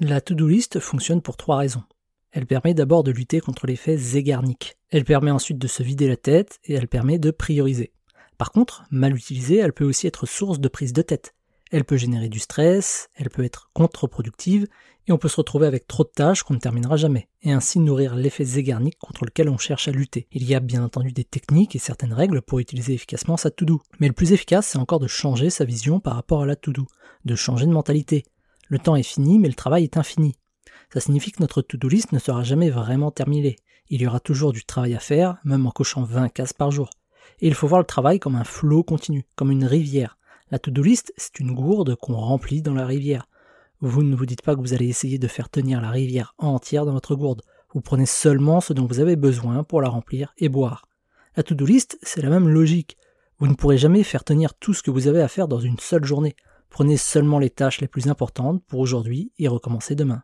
La to-do list fonctionne pour trois raisons. Elle permet d'abord de lutter contre l'effet Zeigarnik. Elle permet ensuite de se vider la tête et elle permet de prioriser. Par contre, mal utilisée, elle peut aussi être source de prise de tête. Elle peut générer du stress, elle peut être contre-productive, et on peut se retrouver avec trop de tâches qu'on ne terminera jamais, et ainsi nourrir l'effet Zeigarnik contre lequel on cherche à lutter. Il y a bien entendu des techniques et certaines règles pour utiliser efficacement sa to-do. Mais le plus efficace, c'est encore de changer sa vision par rapport à la to-do, de changer de mentalité, le temps est fini, mais le travail est infini. Ça signifie que notre to-do list ne sera jamais vraiment terminée. Il y aura toujours du travail à faire, même en cochant 20 cases par jour. Et il faut voir le travail comme un flot continu, comme une rivière. La to-do list, c'est une gourde qu'on remplit dans la rivière. Vous ne vous dites pas que vous allez essayer de faire tenir la rivière entière dans votre gourde. Vous prenez seulement ce dont vous avez besoin pour la remplir et boire. La to-do list, c'est la même logique. Vous ne pourrez jamais faire tenir tout ce que vous avez à faire dans une seule journée. Prenez seulement les tâches les plus importantes pour aujourd'hui et recommencez demain.